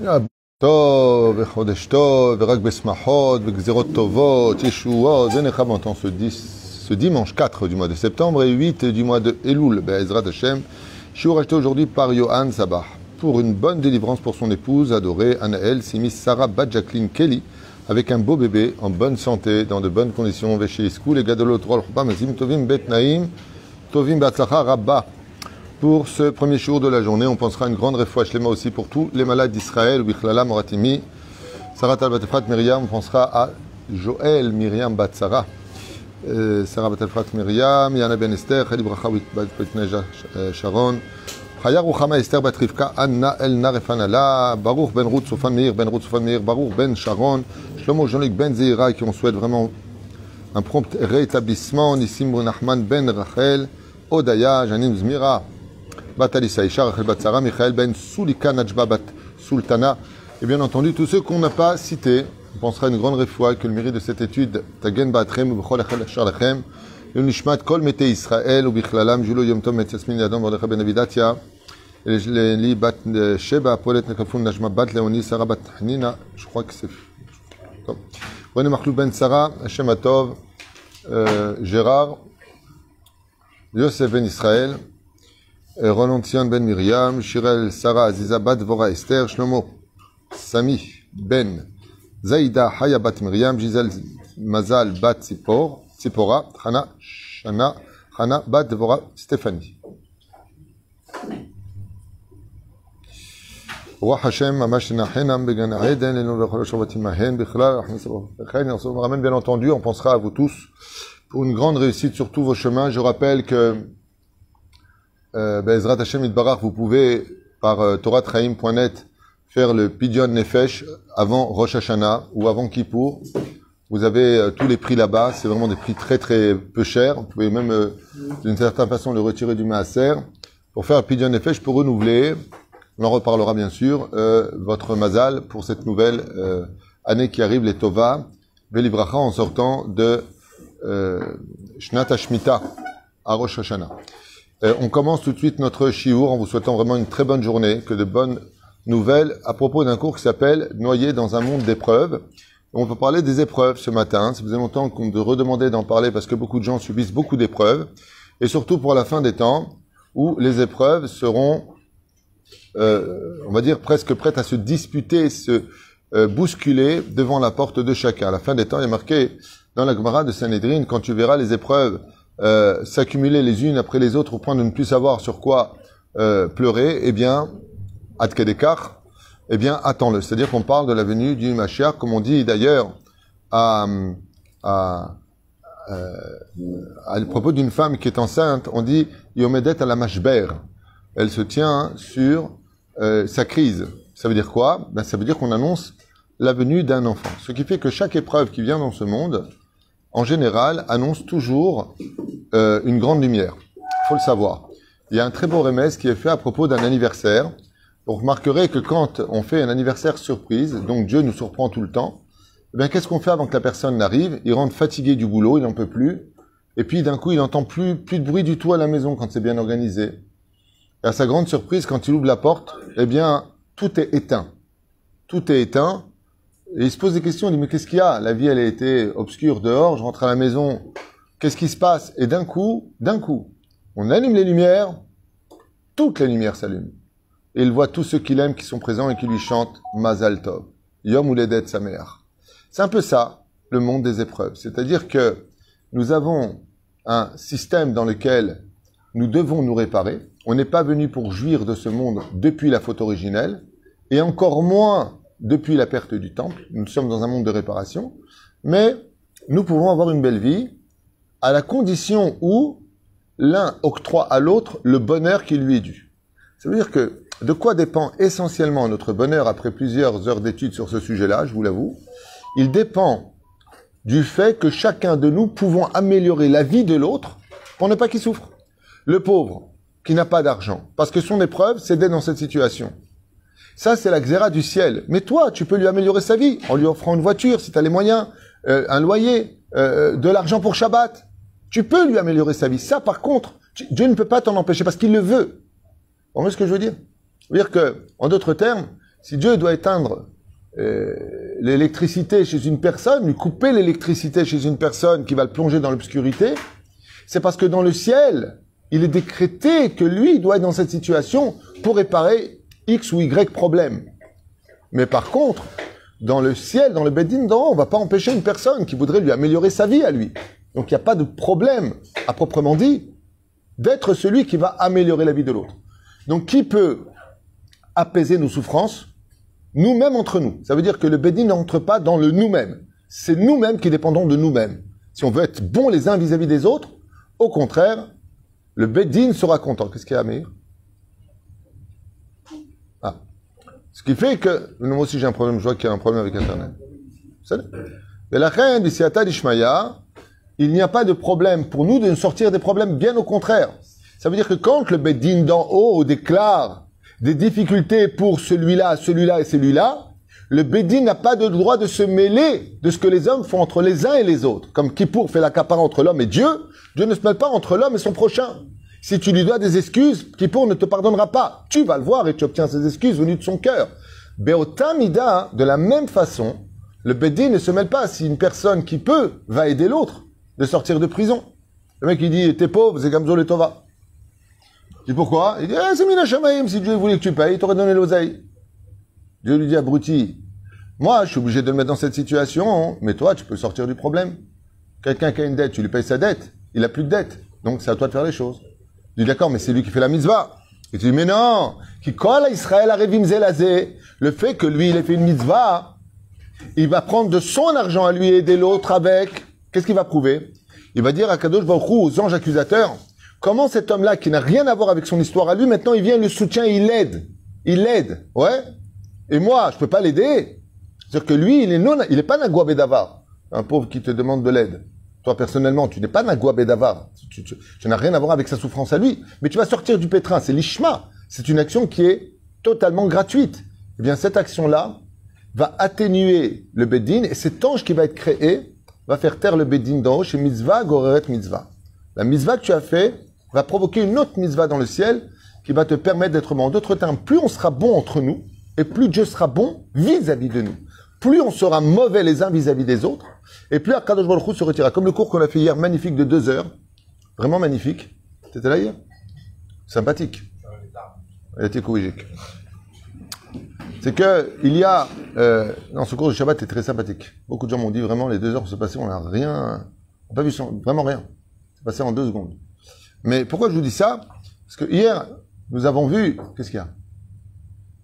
Je suis racheté aujourd'hui par Sabah pour une bonne délivrance pour son épouse adorée, Anaël, Simis Sarah Badjaclin Kelly, avec un beau bébé, en bonne santé, dans de bonnes conditions, Tovim Tovim pour ce premier jour de la journée. On pensera une grande réfoua shlema aussi pour tous les malades d'Israël, Bichlala Moratimi, Sarah Talbatefrat Myriam. On pensera à Joël Myriam Batsara, euh, Sarah Batefrat Myriam, Yana Ben Esther, Khali Brachawit Batneja Sharon, Chaya Ruchama Esther Batrivka, Anna Elna Refanala, Baruch Ben Ruth Sofan Meir, Ben Ruth Sofan Meir, Baruch Ben Sharon, Shlomo Jean-Luc Ben Zeira, qui on souhaite vraiment un prompt rétablissement, Nissim Nachman Ben Rachel, Odaya, Janim Zmira, Bat Alissa Isha, Rachel Batsara, Michael Ben Sulika, Najba Bat Sultana, et bien entendu tous ceux qu'on n'a pas cités. On pensera une grande réfoua que le mérite de cette étude, Tagen Batrem, Bechol Achel Achar Lachem, le Nishmat Kol Mete Israël, ou Bichlalam, Julo Yom Tom, Metzasmin Yadam, Bordecha Ben Avidatia, Li Bat Sheba, Polet Nekafun, Najma Bat Leoni, Sarah Bat Hanina, je crois que c'est. René Machlou Ben Sarah, Hashem Atov, euh, Gérard, Yosef Ben Israël, Roland Sion Ben Miriam, Shirel Sarah Aziza Bat Vora Esther, Shlomo Sami Ben Zaïda Haya Bat Miriam, Gisèle Mazal Bat Zipor, Zipora, Hana Shana, Hana Bat Vora Stéphanie. רוח השם ממש נחנם בגן העדן, לנו לכל השבט עמהן בכלל, נכניס לכן, on ramène bien entendu, on pensera à vous tous pour une grande réussite sur tous vos chemins. Je rappelle que euh, Bezrat Hashem Itbarach, vous pouvez par euh, toratraim.net faire le Pidyon Nefesh avant Rosh Hashanah ou avant Kippour. Vous avez euh, tous les prix là-bas, c'est vraiment des prix très très peu chers. Vous pouvez même euh, d'une certaine façon le retirer du Maaser pour faire le Pidyon Nefesh pour renouveler. On en reparlera bien sûr. euh, votre mazal pour cette nouvelle euh, année qui arrive, les Tova, Velibracha en sortant de euh, Shnat Hashmita à Rosh Hashanah. Euh, on commence tout de suite notre shiur en vous souhaitant vraiment une très bonne journée, que de bonnes nouvelles à propos d'un cours qui s'appelle Noyer dans un monde d'épreuves. On va parler des épreuves ce matin. Ça faisait longtemps qu'on me redemandait d'en parler parce que beaucoup de gens subissent beaucoup d'épreuves. Et surtout pour la fin des temps où les épreuves seront, euh, on va dire, presque prêtes à se disputer, se euh, bousculer devant la porte de chacun. À la fin des temps, il a marqué dans la Gemara de Sanhedrin, quand tu verras les épreuves euh, s'accumuler les unes après les autres au point de ne plus savoir sur quoi euh, pleurer, eh bien, ad kedekar, eh bien, attends-le. C'est-à-dire qu'on parle de la venue du Mashiach, comme on dit d'ailleurs à, à, euh, à propos d'une femme qui est enceinte, on dit Yomedet à la mashber. Elle se tient sur euh, sa crise. Ça veut dire quoi? Ben, Ça veut dire qu'on annonce la venue d'un enfant. Ce qui fait que chaque épreuve qui vient dans ce monde, en général, annonce toujours euh, une grande lumière. Faut le savoir. Il y a un très beau remède qui est fait à propos d'un anniversaire. Vous remarquerez que quand on fait un anniversaire surprise, donc Dieu nous surprend tout le temps, eh bien qu'est-ce qu'on fait avant que la personne n'arrive? Il rentre fatigué du boulot, il n'en peut plus, et puis d'un coup il n'entend plus plus de bruit du tout à la maison quand c'est bien organisé. Et à sa grande surprise, quand il ouvre la porte, eh bien tout est éteint. Tout est éteint. Et il se pose des questions, il dit mais qu'est-ce qu'il y a? La vie elle a été obscure dehors, je rentre à la maison, qu'est-ce qui se passe? Et d'un coup, d'un coup, on allume les lumières, toutes les lumières s'allument. Et il voit tous ceux qu'il aime qui sont présents et qui lui chantent Mazal Tov, Yom Uledet Sameach. C'est un peu ça, le monde des épreuves. C'est-à-dire que nous avons un système dans lequel nous devons nous réparer. On n'est pas venu pour jouir de ce monde depuis la faute originelle, et encore moins depuis la perte du temple. Nous sommes dans un monde de réparation, mais nous pouvons avoir une belle vie à la condition où l'un octroie à l'autre le bonheur qui lui est dû. Ça veut dire que de quoi dépend essentiellement notre bonheur après plusieurs heures d'études sur ce sujet-là, je vous l'avoue? Il dépend du fait que chacun de nous pouvons améliorer la vie de l'autre pour ne pas qu'il souffre. Le pauvre qui n'a pas d'argent, parce que son épreuve, c'est d'être dans cette situation. Ça, c'est la xéra du ciel. Mais toi, tu peux lui améliorer sa vie en lui offrant une voiture, si tu as les moyens, euh, un loyer, euh, de l'argent pour Shabbat. Tu peux lui améliorer sa vie. Ça, par contre, Dieu ne peut pas t'en empêcher parce qu'il le veut. Vous voyez ce que je veux dire? C'est-à-dire que, en d'autres termes, Si Dieu doit éteindre euh, l'électricité chez une personne, lui couper l'électricité chez une personne qui va le plonger dans l'obscurité, c'est parce que dans le ciel, il est décrété que lui doit être dans cette situation pour réparer X ou Y problème. Mais par contre, dans le ciel, dans le Bedin on va pas empêcher une personne qui voudrait lui améliorer sa vie à lui. Donc il n'y a pas de problème, à proprement dit, d'être celui qui va améliorer la vie de l'autre. Donc qui peut apaiser nos souffrances? Nous-mêmes entre nous. Ça veut dire que le Bedin n'entre pas dans le nous-mêmes. C'est nous-mêmes qui dépendons de nous-mêmes. Si on veut être bons les uns vis-à-vis des autres, au contraire, le Bedin sera content. Qu'est-ce qu'il y a, Amir Ah. Ce qui fait que, moi aussi j'ai un problème, je vois qu'il y a un problème avec Internet. Mais la reine il n'y a pas de problème pour nous de sortir des problèmes, bien au contraire. Ça veut dire que quand le Bedin d'en haut déclare des difficultés pour celui-là, celui-là et celui-là, le Bédin n'a pas de droit de se mêler de ce que les hommes font entre les uns et les autres. Comme Kippour fait la capara entre l'homme et Dieu, Dieu ne se mêle pas entre l'homme et son prochain. Si tu lui dois des excuses, Kippour ne te pardonnera pas. Tu vas le voir et tu obtiens ses excuses venues de son cœur. Beotamida, de la même façon, le Bédin ne se mêle pas si une personne qui peut va aider l'autre de sortir de prison. Le mec, il dit, t'es pauvre, c'est Gamzo le Tova. Il dit pourquoi? Il dit, ah, c'est Mina si Dieu voulait que tu payes, il t'aurait donné l'oseille. Dieu lui dit, abruti, moi, je suis obligé de le mettre dans cette situation, mais toi, tu peux sortir du problème. Quelqu'un qui a une dette, tu lui payes sa dette, il a plus de dette. Donc, c'est à toi de faire les choses. Dit, d'accord, mais c'est lui qui fait la mitzvah. Et tu dis, mais non, qui colle à Israël à le fait que lui, il ait fait une mitzvah, il va prendre de son argent à lui aider l'autre avec, qu'est-ce qu'il va prouver? Il va dire à Kadosh Baruch aux anges accusateurs, comment cet homme-là, qui n'a rien à voir avec son histoire à lui, maintenant il vient, le soutient, il l'aide. Il l'aide. Ouais? Et moi, je peux pas l'aider. C'est-à-dire que lui, il est non, il pas Nagua Bedavar, un pauvre qui te demande de l'aide. Toi, personnellement, tu n'es pas Nagua Bedavar. Tu, n'as rien à voir avec sa souffrance à lui. Mais tu vas sortir du pétrin. C'est l'ishma. C'est une action qui est totalement gratuite. Eh bien, cette action-là va atténuer le Bedin et cet ange qui va être créé va faire taire le Bedin d'en haut chez Mitzvah, Goreret Mitzvah. La Mitzvah que tu as fait va provoquer une autre Mitzvah dans le ciel qui va te permettre d'être bon. En d'autres termes, plus on sera bon entre nous et plus Dieu sera bon vis-à-vis -vis de nous plus on sera mauvais les uns vis-à-vis des autres, et plus Akadosh Baruch se retirera. Comme le cours qu'on a fait hier, magnifique de deux heures, vraiment magnifique. T'étais là hier? Sympathique. Elle était courigique. C'est que il y a euh, dans ce cours de Shabbat est très sympathique. Beaucoup de gens m'ont dit vraiment les deux heures se passer, on n'a rien, on n'a pas vu vraiment rien. C'est passé en deux secondes. Mais pourquoi je vous dis ça? Parce que hier nous avons vu qu'est-ce qu'il y a?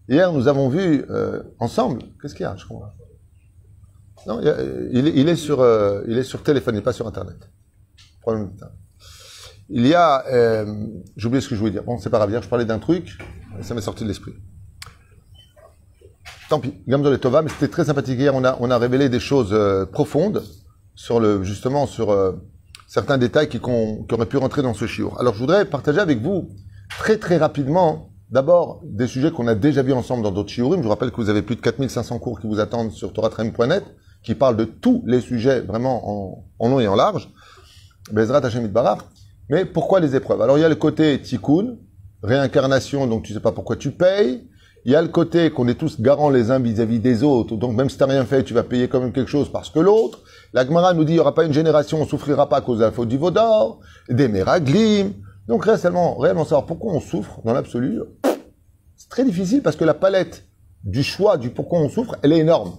Hier nous avons vu euh, ensemble qu'est-ce qu'il y a. Non, il, est sur, euh, il est sur téléphone, il n'est pas sur Internet. Il y a, euh, j'ai oublié ce que je voulais dire. Bon, c'est pas grave. Hier, je parlais d'un truc, ça m'est sorti de l'esprit. Tant pis, Gamzol et Tova, mais c'était très sympathique. Hier, on a, on a révélé des choses euh, profondes sur le, justement, sur euh, certains détails qui, qui, auraient pu rentrer dans ce chiour. Alors, je voudrais partager avec vous très très rapidement, d'abord, des sujets qu'on a déjà vus ensemble dans d'autres shiurim. Je vous rappelle que vous avez plus de 4500 cours qui vous attendent sur toratrem.net qui parle de tous les sujets vraiment en, long et en large. Bezrat Hashem Barach. Mais pourquoi les épreuves? Alors il y a le côté tikkun, réincarnation, donc tu sais pas pourquoi tu payes. Il y a le côté qu'on est tous garants les uns vis-à-vis des autres, donc même si t'as rien fait, tu vas payer quand même quelque chose parce que l'autre. La Gemara nous dit il y aura pas une génération, on souffrira pas à cause de la faute du Vaudor, des Méraglim. Donc réellement, réellement savoir pourquoi on souffre dans l'absolu, c'est très difficile parce que la palette du choix du pourquoi on souffre, elle est énorme.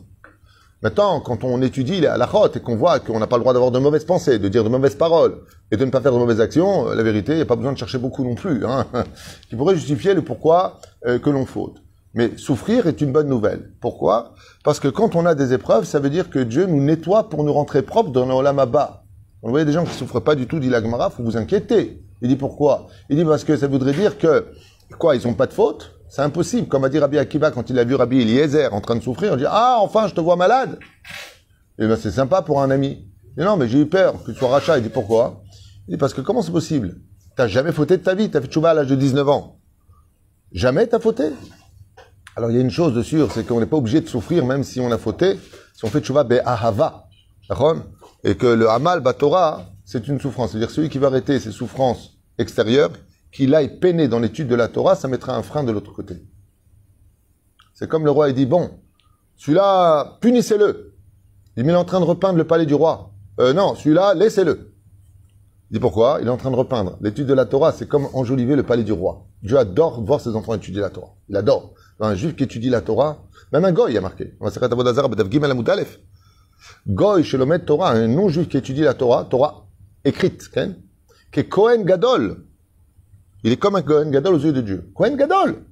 Maintenant, quand on étudie la halachot et qu'on voit qu'on n'a pas le droit d'avoir de mauvaises pensées, de dire de mauvaises paroles et de ne pas faire de mauvaises actions, euh, la vérité, il n'y a pas besoin de chercher beaucoup non plus, hein, qui pourrait justifier le pourquoi euh, que l'on faute. Mais souffrir est une bonne nouvelle. Pourquoi? Parce que quand on a des épreuves, ça veut dire que Dieu nous nettoie pour nous rentrer propres dans l'olam bas. Vous voyez des gens qui souffrent pas du tout, dit la Gemara, faut vous inquiéter. Il dit pourquoi? Il dit parce que ça voudrait dire que, quoi, ils ont pas de faute? C'est impossible. Comme a dit Rabbi Akiva quand il a vu Rabbi Eliezer en train de souffrir, il dit Ah, enfin, je te vois malade. Eh ben, c'est sympa pour un ami. Il Non, mais j'ai eu peur que tu sois rachat. Il dit Pourquoi? Il dit Parce que comment c'est possible? T'as jamais fauté de ta vie. T'as fait chouva à l'âge de 19 ans. Jamais t'as fauté? Alors, il y a une chose de sûr, c'est qu'on n'est pas obligé de souffrir même si on a fauté. Si on fait chouva be'ahava. Et que le Hamal Batora, c'est une souffrance. C'est-à-dire celui qui va arrêter ses souffrances extérieures qu'il aille peiner dans l'étude de la Torah, ça mettra un frein de l'autre côté. C'est comme le roi, il dit, bon, celui-là, punissez-le. Il est en train de repeindre le palais du roi. Euh, non, celui-là, laissez-le. Il dit pourquoi? Il est en train de repeindre. L'étude de la Torah, c'est comme enjoliver le palais du roi. Dieu adore voir ses enfants étudier la Torah. Il adore. Un juif qui étudie la Torah, même un goy a marqué. Goy, Shelomet Torah, un non-juif qui étudie la Torah, Torah écrite, qui est Kohen Gadol. Il est comme un Kohen Gadol aux yeux de Dieu. Kohen Gadol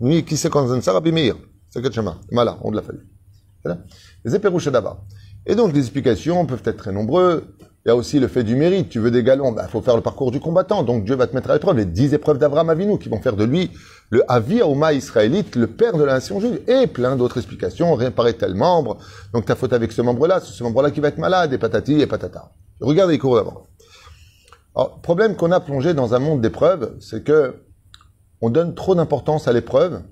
Oui, qui c'est quand ça Rabbi Meir. C'est que Voilà, on l'a fallu. Les d'abord. Et donc, les explications peuvent être très nombreuses. Il y a aussi le fait du mérite. Tu veux des galons, il bah, faut faire le parcours du combattant. Donc Dieu va te mettre à l'épreuve. Les dix épreuves d'Abraham Avinu qui vont faire de lui le Avi Aouma israélite, le père de la nation juive. Et plein d'autres explications. Réparer tel membre. Donc ta faute avec ce membre-là, c'est ce membre-là qui va être malade, et patati et patata. Regardez les cours d'avant. Alors, problème qu'on a plongé dans un monde d'épreuves, c'est que on donne trop d'importance à l'épreuve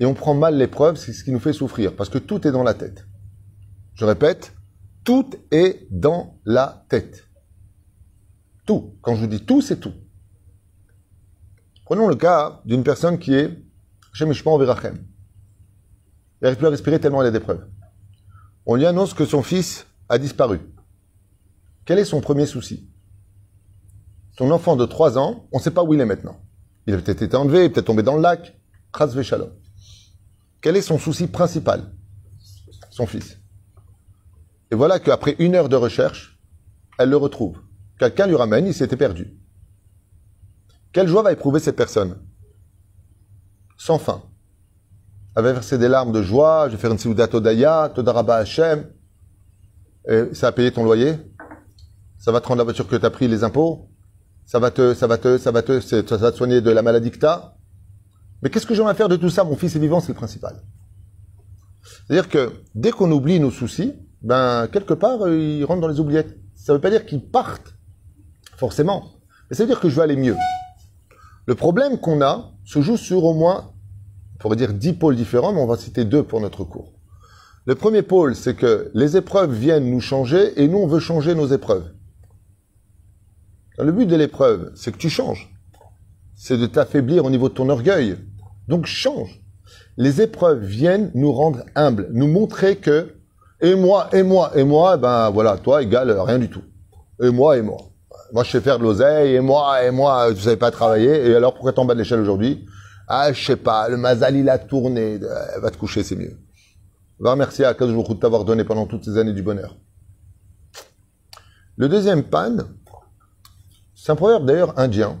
et on prend mal l'épreuve, c'est ce qui nous fait souffrir, parce que tout est dans la tête. Je répète, tout est dans la tête. Tout. Quand je vous dis tout, c'est tout. Prenons le cas d'une personne qui est Shemishpan Verachem. Il n'arrive plus à respirer tellement il a des preuves. On lui annonce que son fils a disparu. Quel est son premier souci? Son enfant de 3 ans, on ne sait pas où il est maintenant. Il a peut-être été enlevé, peut-être tombé dans le lac. Quel est son souci principal? Son fils. Et voilà qu'après une heure de recherche, elle le retrouve. Quelqu'un lui ramène, il s'était perdu. Quelle joie va éprouver cette personne Sans fin. Elle va verser des larmes de joie, je vais faire une Siouda Todaya, Todaraba Hashem. Et ça a payé ton loyer? Ça va te rendre la voiture que tu as pris, les impôts? Ça va te, ça va te, ça va te, ça va te soigner de la maladie que Mais qu'est-ce que j'aimerais faire de tout ça? Mon fils est vivant, c'est le principal. C'est-à-dire que dès qu'on oublie nos soucis, ben quelque part euh, ils rentrent dans les oubliettes. Ça ne veut pas dire qu'ils partent forcément, mais ça veut dire que je vais aller mieux. Le problème qu'on a se joue sur au moins, on pourrait dire dix pôles différents, mais on va citer deux pour notre cours. Le premier pôle, c'est que les épreuves viennent nous changer et nous on veut changer nos épreuves. Le but de l'épreuve, c'est que tu changes. C'est de t'affaiblir au niveau de ton orgueil. Donc change. Les épreuves viennent nous rendre humbles, nous montrer que et moi, et moi, et moi, ben voilà, toi égale rien du tout. Et moi, et moi. Moi, je sais faire de l'oseille, et moi, et moi, tu savais pas travailler. Et alors, pourquoi t'es en bas de l'échelle aujourd'hui? Ah, je sais pas, le mazal, il a tourné. Euh, va te coucher, c'est mieux. Va remercier à de t'avoir donné pendant toutes ces années du bonheur. Le deuxième pan, c'est un proverbe d'ailleurs indien.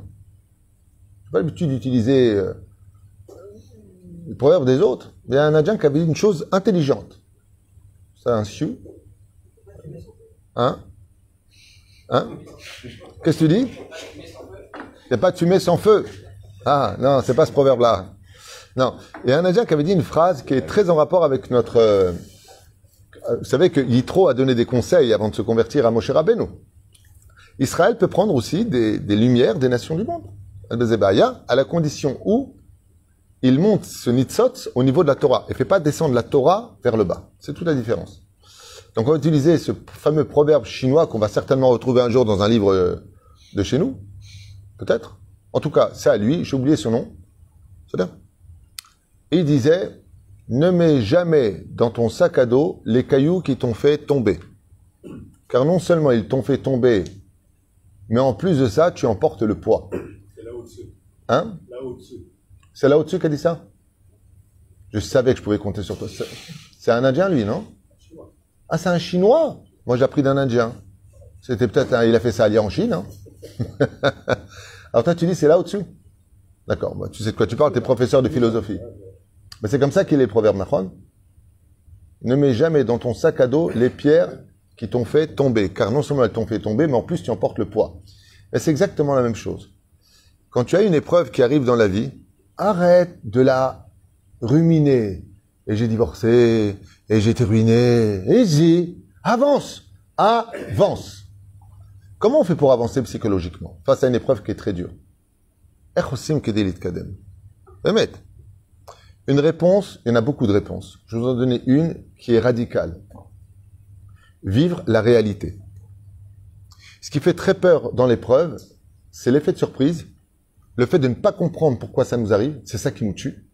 Je pas l'habitude d'utiliser euh, le proverbe des autres, mais un indien qui avait dit une chose intelligente. C'est un sioux Hein? Hein? Qu'est-ce que tu dis? Il n'y a pas de fumée sans feu. Ah, non, c'est pas ce proverbe-là. Non. Il y a un Indien qui avait dit une phrase qui est très en rapport avec notre... Euh, vous savez que Yitro a donné des conseils avant de se convertir à Moshe Rabbeinu. Israël peut prendre aussi des, des lumières des nations du monde. À la condition où il monte ce nitzot au niveau de la Torah et fait pas descendre la Torah vers le bas. C'est toute la différence. Donc on va utiliser ce fameux proverbe chinois qu'on va certainement retrouver un jour dans un livre euh, de chez nous, peut-être. En tout cas, c'est à lui, j'ai oublié son nom. C'est bien. Il disait, ne mets jamais dans ton sac à dos les cailloux qui t'ont fait tomber. Car non seulement ils t'ont fait tomber, mais en plus de ça, tu emportes le poids. C'est là au-dessus. Hein? Là au-dessus. C'est là au-dessus qui a dit ça? Je savais que je pouvais compter sur toi. C'est un Indien, lui, non? Ah, c'est un Chinois? Moi, j'ai appris d'un Indien. C'était peut-être, il a fait ça à en Chine. Hein Alors toi, tu dis, c'est là au-dessus? D'accord, bah, tu sais de quoi tu parles, tu es professeur de philosophie. Mais c'est comme ça qu'il est le proverbe, Nachon. Ne mets jamais dans ton sac à dos les pierres qui t'ont fait tomber. Car non seulement elles t'ont fait tomber, mais en plus tu emportes le poids. Et c'est exactement la même chose. Quand tu as une épreuve qui arrive dans la vie, arrête de la ruminer. Et j'ai divorcé, et j'ai été ruiné. J'ai, avance, avance. Comment on fait pour avancer psychologiquement face à une épreuve qui est très dure? Une réponse, il y en a beaucoup de réponses. Je vous en donner une qui est radicale. Vivre la réalité. Ce qui fait très peur dans l'épreuve, c'est l'effet de surprise le fait de ne pas comprendre pourquoi ça nous arrive, c'est ça qui nous tue.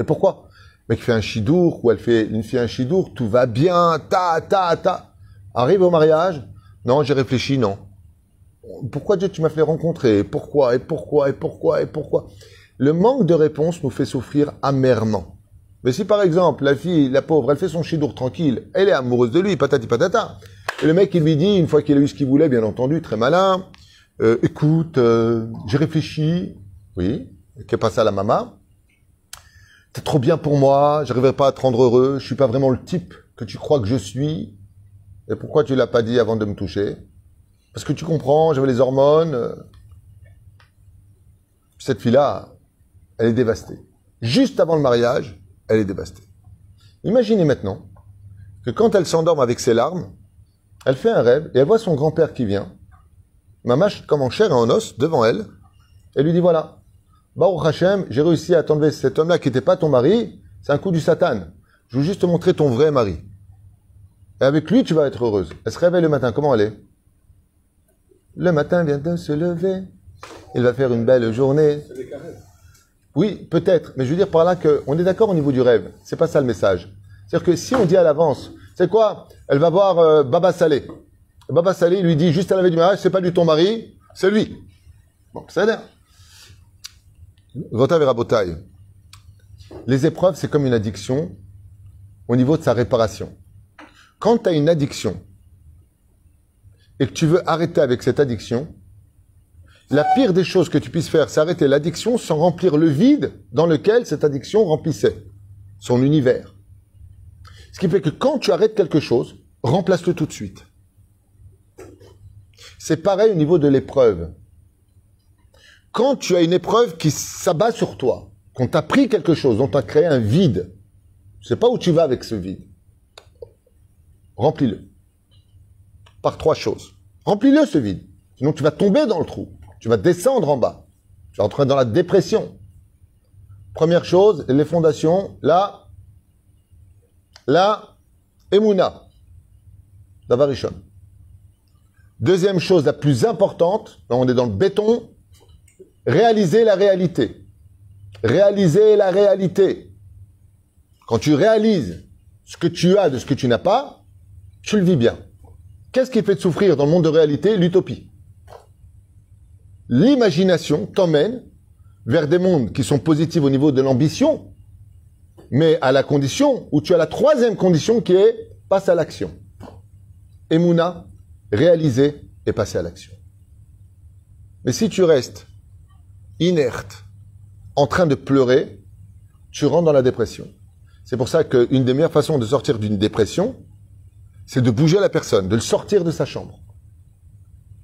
Et pourquoi? Mec fait un chidour ou elle fait une fille un chidour, tout va bien, ta, ta, ta. Arrive au mariage, non, j'ai réfléchi, non. Pourquoi Dieu tu m'as fait rencontrer? Pourquoi? Et pourquoi? Et pourquoi? Et pourquoi? Le manque de réponse nous fait souffrir amèrement. Mais si par exemple la fille, la pauvre, elle fait son chidour tranquille, elle est amoureuse de lui, patati patata, et le mec il lui dit une fois qu'il a eu ce qu'il voulait, bien entendu, très malin, euh, écoute, euh, j'ai réfléchi, oui, qu'est passé à la maman? T'es trop bien pour moi, j'arriverai pas à te rendre heureux, je suis pas vraiment le type que tu crois que je suis. Et pourquoi tu l'as pas dit avant de me toucher? Parce que tu comprends, j'avais les hormones. Cette fille-là, elle est dévastée. Juste avant le mariage, elle est dévastée. Imaginez maintenant que quand elle s'endorme avec ses larmes, elle fait un rêve et elle voit son grand-père qui vient, mâche comme en chair et en os, devant elle, et lui dit voilà, Baruch Hashem, j'ai réussi à t'enlever cet homme-là qui n'était pas ton mari, c'est un coup du Satan. Je veux juste te montrer ton vrai mari. Et avec lui, tu vas être heureuse. Elle se réveille le matin, comment elle est? Le matin vient de se lever, il va faire une belle journée. Oui, peut-être, mais je veux dire par là qu'on est d'accord au niveau du rêve. C'est pas ça le message. C'est-à-dire que si on dit à l'avance, c'est quoi? Elle va voir euh, Baba Salé. Baba Salé lui dit juste à la veille du mariage, c'est pas du ton mari, c'est lui. Bon, ça a l'air. Les épreuves, c'est comme une addiction au niveau de sa réparation. Quand tu as une addiction et que tu veux arrêter avec cette addiction, la pire des choses que tu puisses faire, c'est arrêter l'addiction sans remplir le vide dans lequel cette addiction remplissait son univers. Ce qui fait que quand tu arrêtes quelque chose, remplace-le tout de suite. C'est pareil au niveau de l'épreuve quand tu as une épreuve qui s'abat sur toi, qu'on t'a pris quelque chose, dont t'a créé un vide, je sais pas où tu vas avec ce vide. Remplis-le. Par trois choses. Remplis-le ce vide. Sinon tu vas tomber dans le trou. Tu vas descendre en bas. Tu vas entrer dans la dépression. Première chose, les fondations, là, là, Emouna. Davarichon. Deuxième chose, la plus importante, on est dans le béton, réaliser la réalité. Réaliser la réalité. Quand tu réalises ce que tu as de ce que tu n'as pas, tu le vis bien. Qu'est-ce qui fait souffrir dans le monde de réalité? L'utopie. L'imagination t'emmène vers des mondes qui sont positifs au niveau de l'ambition, mais à la condition où tu as la troisième condition qui est passe à l'action. Emouna, réaliser et passer à l'action. Mais si tu restes inerte, en train de pleurer, tu rentres dans la dépression. C'est pour ça qu'une des meilleures façons de sortir d'une dépression, c'est de bouger la personne, de le sortir de sa chambre,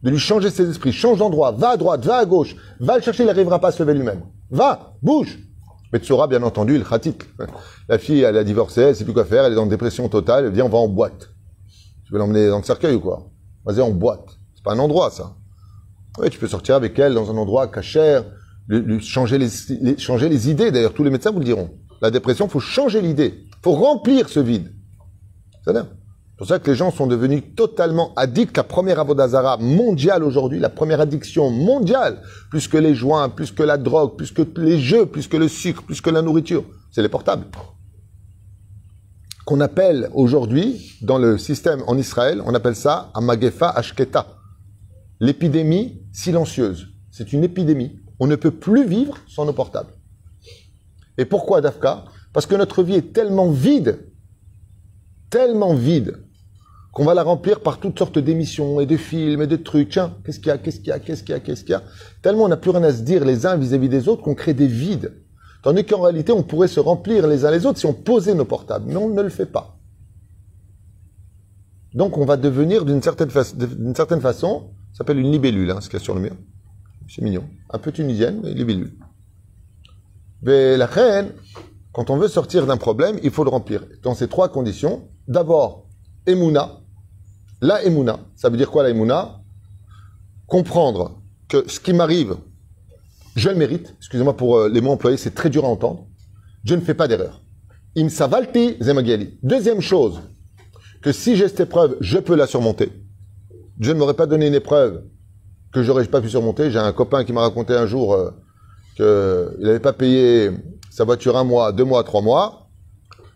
de lui changer ses esprits, change d'endroit, va à droite, va à gauche, va le chercher, il n'arrivera pas à se lever lui-même. Va, bouge. Mais tu sauras, bien entendu, il khatik. La fille, elle a divorcé, elle sait plus quoi faire, elle est en dépression totale, elle dit on va en boîte. Tu veux l'emmener dans le cercueil ou quoi? Vas-y en boîte. C'est pas un endroit, ça. Oui, tu peux sortir avec elle dans un endroit cachère, changer, les, changer les idées. D'ailleurs, tous les médecins vous le diront. La dépression, faut changer l'idée. Faut remplir ce vide. C'est pour ça que les gens sont devenus totalement addicts. La première avodazara mondiale aujourd'hui, la première addiction mondiale, plus que les joints, plus que la drogue, plus que les jeux, plus que le sucre, plus que la nourriture, c'est les portables. Qu'on appelle aujourd'hui, dans le système en Israël, on appelle ça Amagefa Ashketa. L'épidémie silencieuse. C'est une épidémie. On ne peut plus vivre sans nos portables. Et pourquoi Dafka? Parce que notre vie est tellement vide, tellement vide, qu'on va la remplir par toutes sortes d'émissions et de films et de trucs. Qu'est-ce qu'il y a, qu'est-ce qu'il y a, qu'est-ce qu'il y a, qu'est-ce qu'il y a? Tellement on n'a plus rien à se dire les uns vis-à-vis des autres qu'on crée des vides. Tandis qu'en réalité, on pourrait se remplir les uns les autres si on posait nos portables. Mais on ne le fait pas. Donc on va devenir d'une certaine, certaine façon, ça s'appelle une libellule, hein, ce qu'il y a sur le mur. C'est mignon. Un peu tunisienne, mais libellule. Mais la reine, quand on veut sortir d'un problème, il faut le remplir. Dans ces trois conditions, d'abord, Emouna. La Emouna, ça veut dire quoi la Emouna? Comprendre que ce qui m'arrive, je le mérite. Excusez-moi pour euh, les mots employés, c'est très dur à entendre. Je ne fais pas d'erreur. Im savalti zemagali. Deuxième chose, que si j'ai cette épreuve, je peux la surmonter. Je ne m'aurais pas donné une épreuve que j'aurais pas pu surmonter. J'ai un copain qui m'a raconté un jour euh, qu'il n'avait pas payé sa voiture un mois, deux mois, trois mois.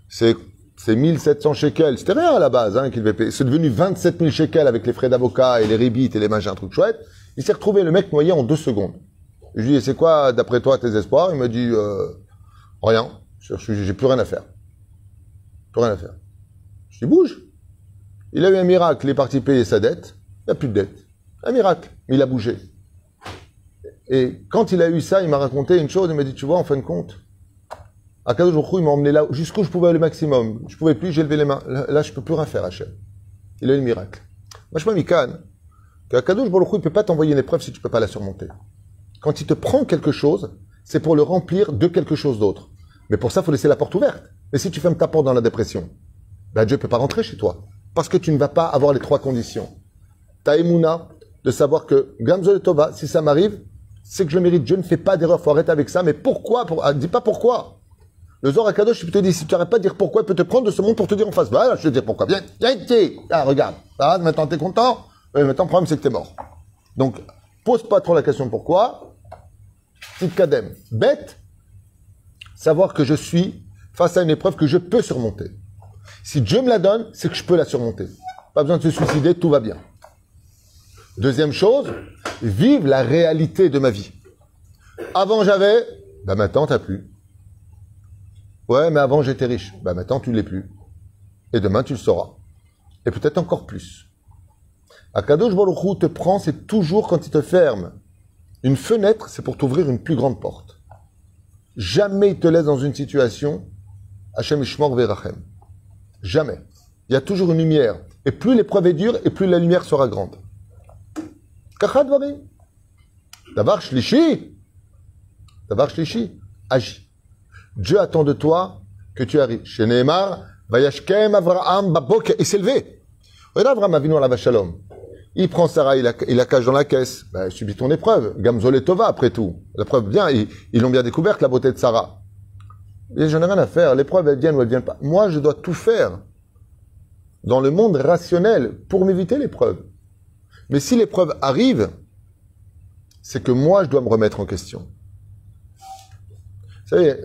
c'est c'est 1700 shekels. C'était rien à la base hein, qu'il devait payer. C'est devenu 27 000 shekels avec les frais d'avocat et les ribites et les machins, un truc chouette. Il s'est retrouvé le mec noyé en deux secondes. Je lui ai dit, c'est quoi, d'après toi, tes espoirs? Il m'a dit, euh, rien. J'ai plus rien à faire. Plus rien à faire. Je dit, bouge. Il a eu un miracle, il est parti payer sa dette. Il n'y a plus de dette. Un miracle. Il a bougé. Et quand il a eu ça, il m'a raconté une chose. Il m'a dit, tu vois, en fin de compte, à Kadosh il m'a emmené là jusqu'où je pouvais aller le maximum. Je pouvais plus, j'ai levé les mains. Là, je peux plus rien faire, Hachem. Il a eu le miracle. Moi, je m'amie qu'à Kadosh Baruch il peut pas t'envoyer une épreuve si tu peux pas la surmonter. Quand il te prend quelque chose, c'est pour le remplir de quelque chose d'autre. Mais pour ça, il faut laisser la porte ouverte. Mais si tu fermes ta porte dans la dépression, ben Dieu peut pas rentrer chez toi. Parce que tu ne vas pas avoir les trois conditions. Ta émouna, de savoir que Gamzol Tova, si ça m'arrive, c'est que je mérite. Dieu ne fait pas d'erreur. Faut arrêter avec ça. Mais pourquoi? Pour... Ah, dis pas pourquoi. Le Zohar Akadosh, il peut te dire, si tu n'arrêtes pas de dire pourquoi, il peut te prendre de ce monde pour te dire en face. Voilà, je te dire pourquoi. Viens, viens. Ah, regarde. Ah, maintenant t'es content. Maintenant, le problème, c'est que t'es mort. Donc, pose pas trop la question pourquoi. Type kadem. Bête. Savoir que je suis face à une épreuve que je peux surmonter. Si Dieu me la donne, c'est que je peux la surmonter. Pas besoin de se suicider, tout va bien. Deuxième chose, vive la réalité de ma vie. Avant j'avais, bah maintenant t'as plus. Ouais, mais avant j'étais riche. Bah maintenant tu l'es plus. Et demain tu le sauras. Et peut-être encore plus. Akadosh Baruch te prend, c'est toujours quand il te ferme. Une fenêtre, c'est pour t'ouvrir une plus grande porte. Jamais il te laisse dans une situation, Hachem Ishmor Verachem. Jamais. Il y a toujours une lumière. Et plus l'épreuve est dure, et plus la lumière sera grande. Kachad Davar Shlishi. Davar Shlishi. Agis. Dieu attend de toi que tu arrives. Chez Nehemar, Vayashkem Avraham Babok, il s'est levé. Avraham la. Il prend Sarah, il la, cache dans la caisse. Ben, subit ton épreuve. Gamzol et Tova, après tout. La preuve bien, ils l'ont bien découverte, la beauté de Sarah. Et j'en ai rien à faire. L'épreuve, elle vient ou elle vient pas. Moi, je dois tout faire dans le monde rationnel pour m'éviter l'épreuve. Mais si l'épreuve arrive, c'est que moi, je dois me remettre en question. Vous savez,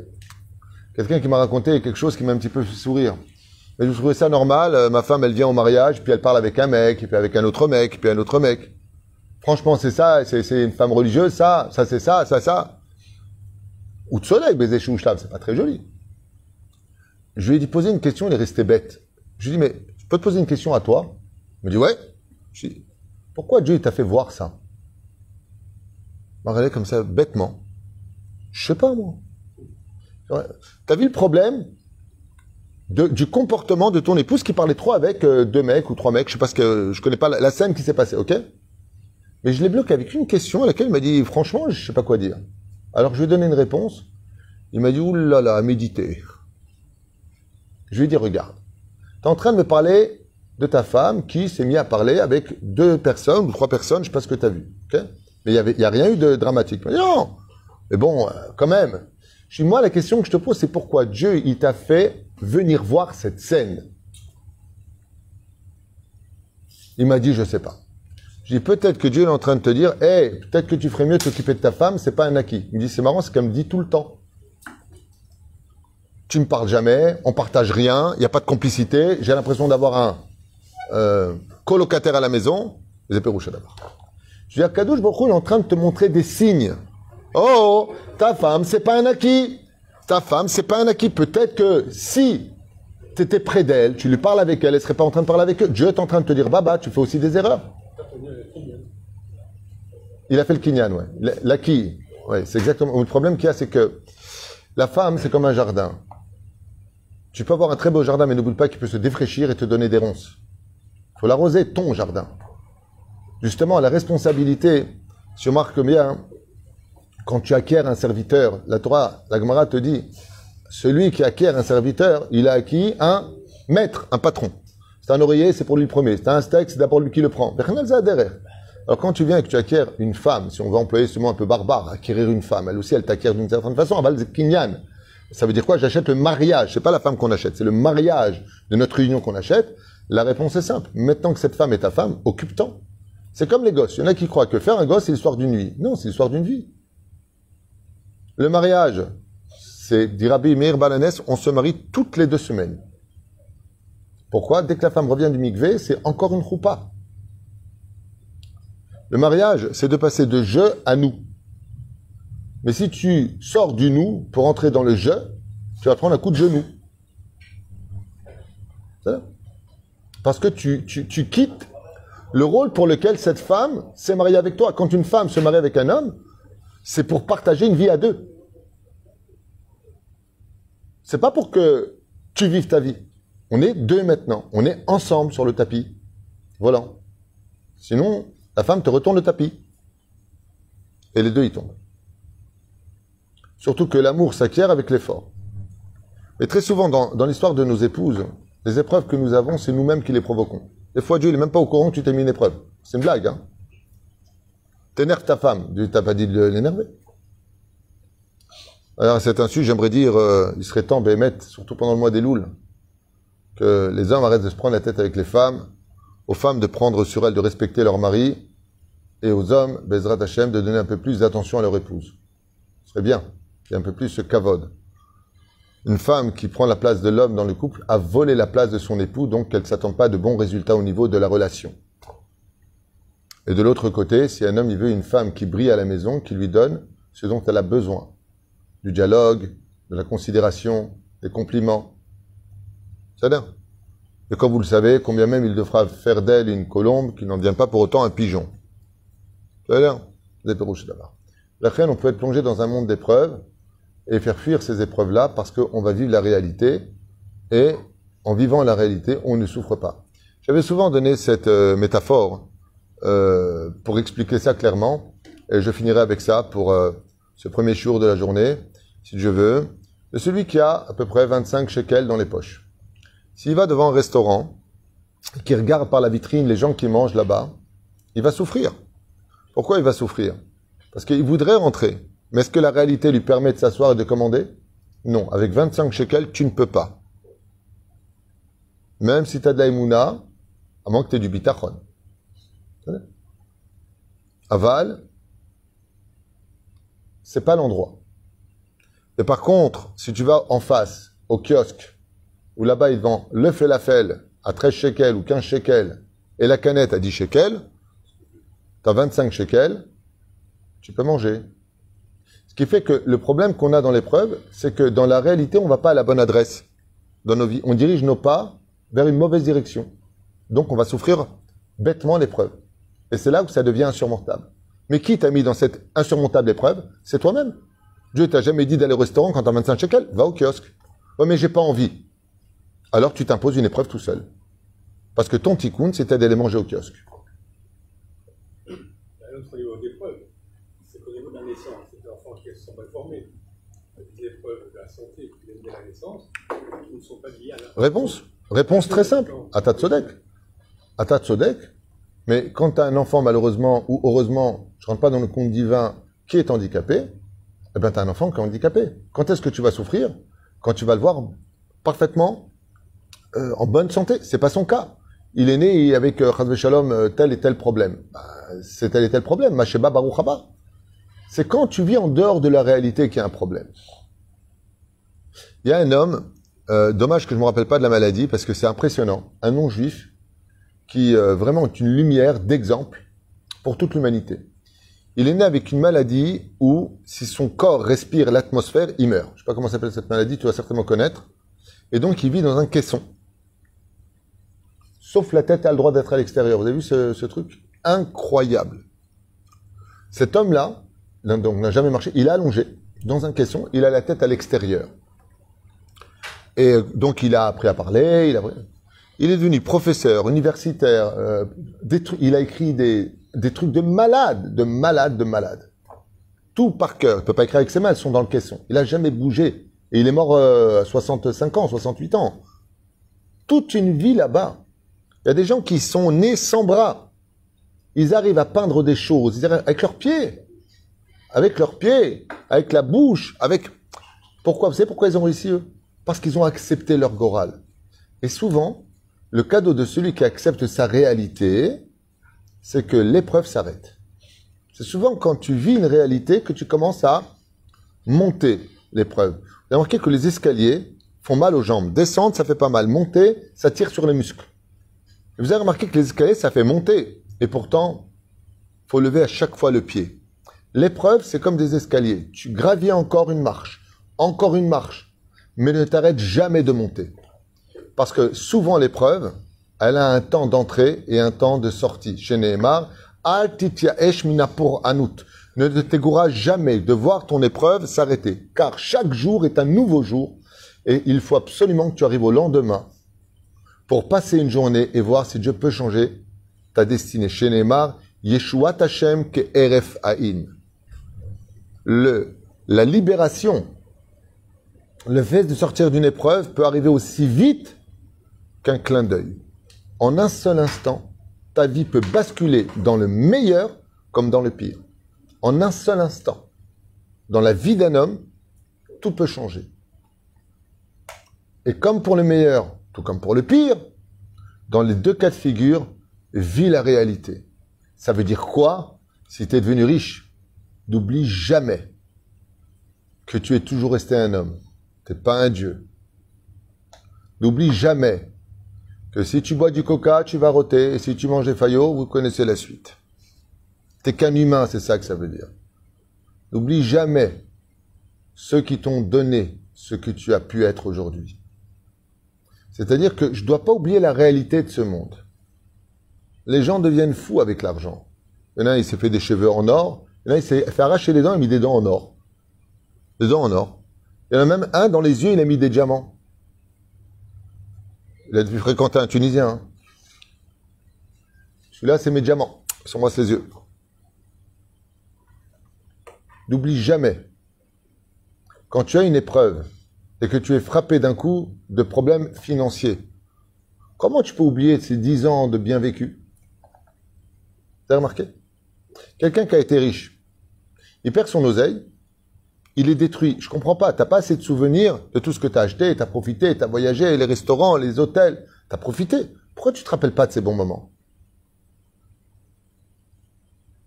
quelqu'un qui m'a raconté quelque chose qui m'a un petit peu fait sourire. Mais je trouvais ça normal. Euh, ma femme, elle vient au mariage, puis elle parle avec un mec, puis avec un autre mec, puis un autre mec. Franchement, c'est ça, c'est une femme religieuse, ça, ça c'est ça, ça, ça. Ou de soleil, baiser c'est pas très joli. Je lui ai dit poser une question, il est resté bête. Je lui ai dit, mais je peux te poser une question à toi? Il me dit, ouais. Je lui ai dit, pourquoi Dieu t'a fait voir ça? Il m'a regardé comme ça, bêtement. Je sais pas, moi. T'as vu le problème du comportement de ton épouse qui parlait trop avec euh, deux mecs ou trois mecs, je sais pas ce que, je connais pas la, scène qui s'est passée, ok? Mais je l'ai bloqué avec une question à laquelle il m'a dit, franchement, je sais pas quoi dire. Alors je lui ai donné une réponse. Il m'a dit, oulala, méditer. Je lui ai dit, regarde, tu es en train de me parler de ta femme qui s'est mise à parler avec deux personnes ou trois personnes, je sais pas ce que tu vu. ok? Mais il n'y a rien eu de dramatique. Il non, mais bon, euh, quand même. Je moi, la question que je te pose, c'est pourquoi Dieu, il t'a fait venir voir cette scène? Il m'a dit, je sais pas. Je dis, peut-être que Dieu est en train de te dire, hé, peut-être que tu ferais mieux de t'occuper de ta femme, c'est pas un acquis. Il me dit, c'est marrant, c'est qu'elle me dit tout le temps. Tu me parles jamais, on partage rien, il n'y a pas de complicité, j'ai l'impression d'avoir un euh, colocataire à la maison, les d'abord. Je dis, Baruch il est en train de te montrer des signes. Oh, ta femme, c'est pas un acquis ta femme, c'est pas un acquis. Peut-être que si tu étais près d'elle, tu lui parles avec elle, elle serait pas en train de parler avec eux. Dieu est en train de te dire, Baba, tu fais aussi des erreurs. Il a fait le kinyan, ouais. L'acquis. Ouais, c'est exactement. Le problème qu'il y a, c'est que la femme, c'est comme un jardin. Tu peux avoir un très beau jardin, mais n'oublie pas qu'il peut se défraîchir et te donner des ronces. Il faut l'arroser, ton jardin. Justement, la responsabilité, si on marque bien, quand tu acquiers un serviteur, la Torah, la Gemara te dit, celui qui acquiert un serviteur, il a acquis un maître, un patron. C'est un oreiller, c'est pour lui le premier. C'est un steak, c'est d'abord lui qui le prend. Alors quand tu viens et que tu acquiers une femme, si on va employer ce mot un peu barbare, acquérir une femme, elle aussi elle t'acquiert d'une certaine façon, va kinyan. Ça veut dire quoi? J'achète le mariage. C'est pas la femme qu'on achète, c'est le mariage de notre union qu'on achète. La réponse est simple. Maintenant que cette femme est ta femme, occupe-t'en. C'est comme les gosses. Il y en a qui croient que faire un gosse, c'est l'histoire d'une nuit. Non, c'est l'histoire d'une vie. Le mariage, c'est, dit Rabbi Meir Balanes, on se marie toutes les deux semaines. Pourquoi? Dès que la femme revient du mikvé, c'est encore une choupa. Le mariage, c'est de passer de je à nous. Mais si tu sors du nous pour entrer dans le je, tu vas prendre un coup de genou. Parce que tu, quittes le rôle pour lequel cette femme s'est mariée avec toi. Quand une femme se marie avec un homme, c'est pour partager une vie à deux. C'est pas pour que tu vives ta vie. On est deux maintenant. On est ensemble sur le tapis. Voilà. Sinon, la femme te retourne le tapis. Et les deux y tombent. Surtout que l'amour s'acquiert avec l'effort. Et très souvent, dans, l'histoire de nos épouses, les épreuves que nous avons, c'est nous-mêmes qui les provoquons. Des fois, Dieu n'est même pas au courant que tu t'es mis une épreuve. C'est une blague, hein. T'énerves ta femme. Dieu t'a pas dit de l'énerver? Alors, c'est un sujet, j'aimerais dire, euh, il serait temps, Béhémet, surtout pendant le mois des Louls, que les hommes arrêtent de se prendre la tête avec les femmes, aux femmes de prendre sur elles de respecter leur mari, et aux hommes, Bezrat Hashem, de donner un peu plus d'attention à leur épouse. Ce serait bien. Il y a un peu plus ce kavod. Une femme qui prend la place de l'homme dans le couple a volé la place de son époux, donc qu'elle ne s'attend pas de bons résultats au niveau de la relation. Et de l'autre côté, si un homme il veut une femme qui brille à la maison, qui lui donne ce dont elle a besoin, du dialogue, de la considération, des compliments, c'est bien. Et comme vous le savez, combien même il devra faire d'elle une colombe qui n'en devient pas pour autant un pigeon. C'est bien. Vous êtes d'abord. La on peut être plongé dans un monde d'épreuves et faire fuir ces épreuves-là parce qu'on va vivre la réalité et en vivant la réalité, on ne souffre pas. J'avais souvent donné cette euh, métaphore euh, pour expliquer ça clairement et je finirai avec ça pour euh, ce premier jour de la journée, si je veux, de celui qui a à peu près 25 shekels dans les poches. S'il va devant un restaurant, qui regarde par la vitrine les gens qui mangent là-bas, il va souffrir. Pourquoi il va souffrir? Parce qu'il voudrait rentrer. Mais est-ce que la réalité lui permet de s'asseoir et de commander? Non. Avec 25 shekels, tu ne peux pas. Même si tu as de la à moins que tu aies du bitachon. Aval, c'est pas l'endroit. Et par contre, si tu vas en face, au kiosque, où là-bas ils vendent le falafel à 13 shekels ou 15 shekels, et la canette à 10 shekels, tu as 25 shekels, tu peux manger. Ce qui fait que le problème qu'on a dans l'épreuve, c'est que dans la réalité, on ne va pas à la bonne adresse dans nos vies. On dirige nos pas vers une mauvaise direction. Donc on va souffrir bêtement l'épreuve. Et c'est là où ça devient insurmontable. Mais qui t'a mis dans cette insurmontable épreuve? C'est toi-même. Dieu t'a jamais dit d'aller au restaurant quand t'as 25 shekels. Va au kiosque. Oh, mais j'ai pas envie. Alors tu t'imposes une épreuve tout seul. Parce que ton tikkun, c'était d'aller manger au kiosque. Réponse Réponse très simple. Atat Sodek. Atat Sodek. Mais quand tu as un enfant, malheureusement, ou heureusement, je ne rentre pas dans le compte divin, qui est handicapé, eh bien, tu as un enfant qui est handicapé. Quand est-ce que tu vas souffrir? Quand tu vas le voir parfaitement euh, en bonne santé. C'est pas son cas. Il est né avec, euh, Shalom, euh, tel et tel problème. Bah, c'est tel et tel problème. Masheba Baruch C'est quand tu vis en dehors de la réalité qu'il y a un problème. Il y a un homme, euh, dommage que je ne me rappelle pas de la maladie, parce que c'est impressionnant, un non-juif qui euh, vraiment est une lumière d'exemple pour toute l'humanité. Il est né avec une maladie où, si son corps respire l'atmosphère, il meurt. Je ne sais pas comment s'appelle cette maladie, tu vas certainement connaître. Et donc, il vit dans un caisson. Sauf la tête a le droit d'être à l'extérieur. Vous avez vu ce, truc? Incroyable. Cet homme-là, donc n'a jamais marché, il est allongé dans un caisson, il a la tête à l'extérieur. Et donc il a appris à parler, il, a... il est devenu professeur, universitaire, euh, il a écrit des, des trucs de malade, de malade, de malade. Tout par cœur. Il peut pas écrire avec ses mains, elles sont dans le caisson. Il a jamais bougé. Et il est mort euh, à 65 ans, 68 ans. Toute une vie là-bas. Il y a des gens qui sont nés sans bras. Ils arrivent à peindre des choses avec leurs pieds. Avec leurs pieds, avec la bouche, avec... Pourquoi Vous savez pourquoi ils ont réussi eux? Parce qu'ils ont accepté leur goral. Et souvent, le cadeau de celui qui accepte sa réalité, c'est que l'épreuve s'arrête. C'est souvent quand tu vis une réalité que tu commences à monter l'épreuve. Vous avez remarqué que les escaliers font mal aux jambes. Descendre, ça fait pas mal. Monter, ça tire sur les muscles. Vous avez remarqué que les escaliers, ça fait monter. Et pourtant, faut lever à chaque fois le pied. L'épreuve, c'est comme des escaliers. Tu gravis encore une marche, encore une marche, mais ne t'arrête jamais de monter. Parce que souvent l'épreuve, elle a un temps d'entrée et un temps de sortie. Chez Nehemar. Ne te jamais de voir ton épreuve s'arrêter. Car chaque jour est un nouveau jour et il faut absolument que tu arrives au lendemain pour passer une journée et voir si Dieu peut changer ta destinée. Chez Neymar, Yeshua Hashem ke eref ain. Le, la libération, le fait de sortir d'une épreuve peut arriver aussi vite qu'un clin d'œil. En un seul instant, ta vie peut basculer dans le meilleur comme dans le pire. En un seul instant, dans la vie d'un homme, tout peut changer. Et comme pour le meilleur, tout comme pour le pire, dans les deux cas de figure, vis la réalité. Ça veut dire quoi Si tu es devenu riche, n'oublie jamais que tu es toujours resté un homme. Tu n'es pas un dieu. N'oublie jamais que si tu bois du coca, tu vas roter, et si tu manges des faillots, vous connaissez la suite. T'es qu'un humain, c'est ça que ça veut dire. N'oublie jamais ceux qui t'ont donné ce que tu as pu être aujourd'hui. C'est-à-dire que je ne dois pas oublier la réalité de ce monde. Les gens deviennent fous avec l'argent. Il y en a, il s'est fait des cheveux en or. Il y en a, il s'est fait arracher les dents, il a mis des dents en or. Des dents en or. Il y en a même un, dans les yeux, il a mis des diamants. Il a dû fréquenter un Tunisien. Hein. Celui-là, c'est mes diamants. Sur ses yeux. N'oublie jamais, quand tu as une épreuve, et que tu es frappé d'un coup de problèmes financiers, comment tu peux oublier ces dix ans de bien vécu? Avez remarqué? Quelqu'un qui a été riche, il perd son oseille, il est détruit. Je comprends pas, t'as pas assez de souvenirs de tout ce que tu as acheté, tu as profité, tu as voyagé, les restaurants, les hôtels, tu as profité. Pourquoi tu te rappelles pas de ces bons moments?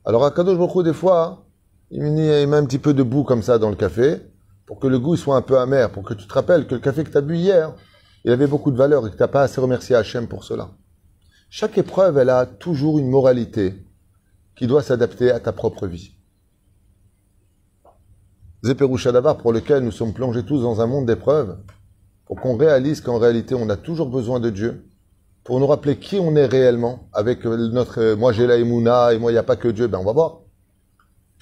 Alors à Kadosh Baruch des fois, il met un petit peu de boue comme ça dans le café, pour que le goût soit un peu amer, pour que tu te rappelles que le café que tu as bu hier, il avait beaucoup de valeur et que tu n'as pas assez remercié Hachem pour cela. Chaque épreuve, elle a toujours une moralité qui doit s'adapter à ta propre vie. Zéperouchadavar, pour lequel nous sommes plongés tous dans un monde d'épreuves, pour qu'on réalise qu'en réalité, on a toujours besoin de Dieu, pour nous rappeler qui on est réellement, avec notre moi j'ai la et moi il n'y a pas que Dieu, ben on va voir.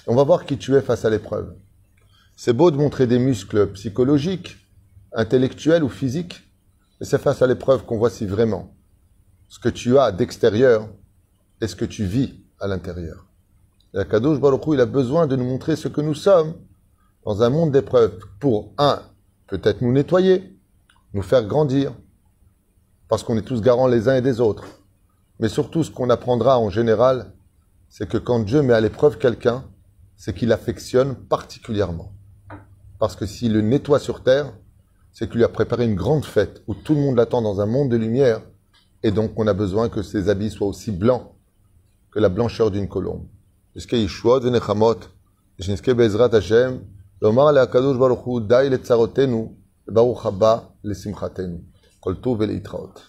On va voir qui tu es face à l'épreuve. C'est beau de montrer des muscles psychologiques, intellectuels ou physiques, mais c'est face à l'épreuve qu'on voit si vraiment ce que tu as d'extérieur est ce que tu vis à l'intérieur. La Kadosh Baruch il a besoin de nous montrer ce que nous sommes dans un monde d'épreuves pour, un, peut-être nous nettoyer, nous faire grandir, parce qu'on est tous garants les uns et des autres. Mais surtout, ce qu'on apprendra en général, c'est que quand Dieu met à l'épreuve quelqu'un, c'est qu'il affectionne particulièrement. Parce que s'il le nettoie sur terre, c'est qu'il lui a préparé une grande fête où tout le monde l'attend dans un monde de lumière. Et donc, on a besoin que ses habits soient aussi blancs que la blancheur d'une colombe. Jusqu'à Yeshua de Nechamot, Bezrat Hashem, לומר להקדוש ברוך הוא די לצרותינו, וברוך הבא לשמחתנו. כל טוב ולהתראות.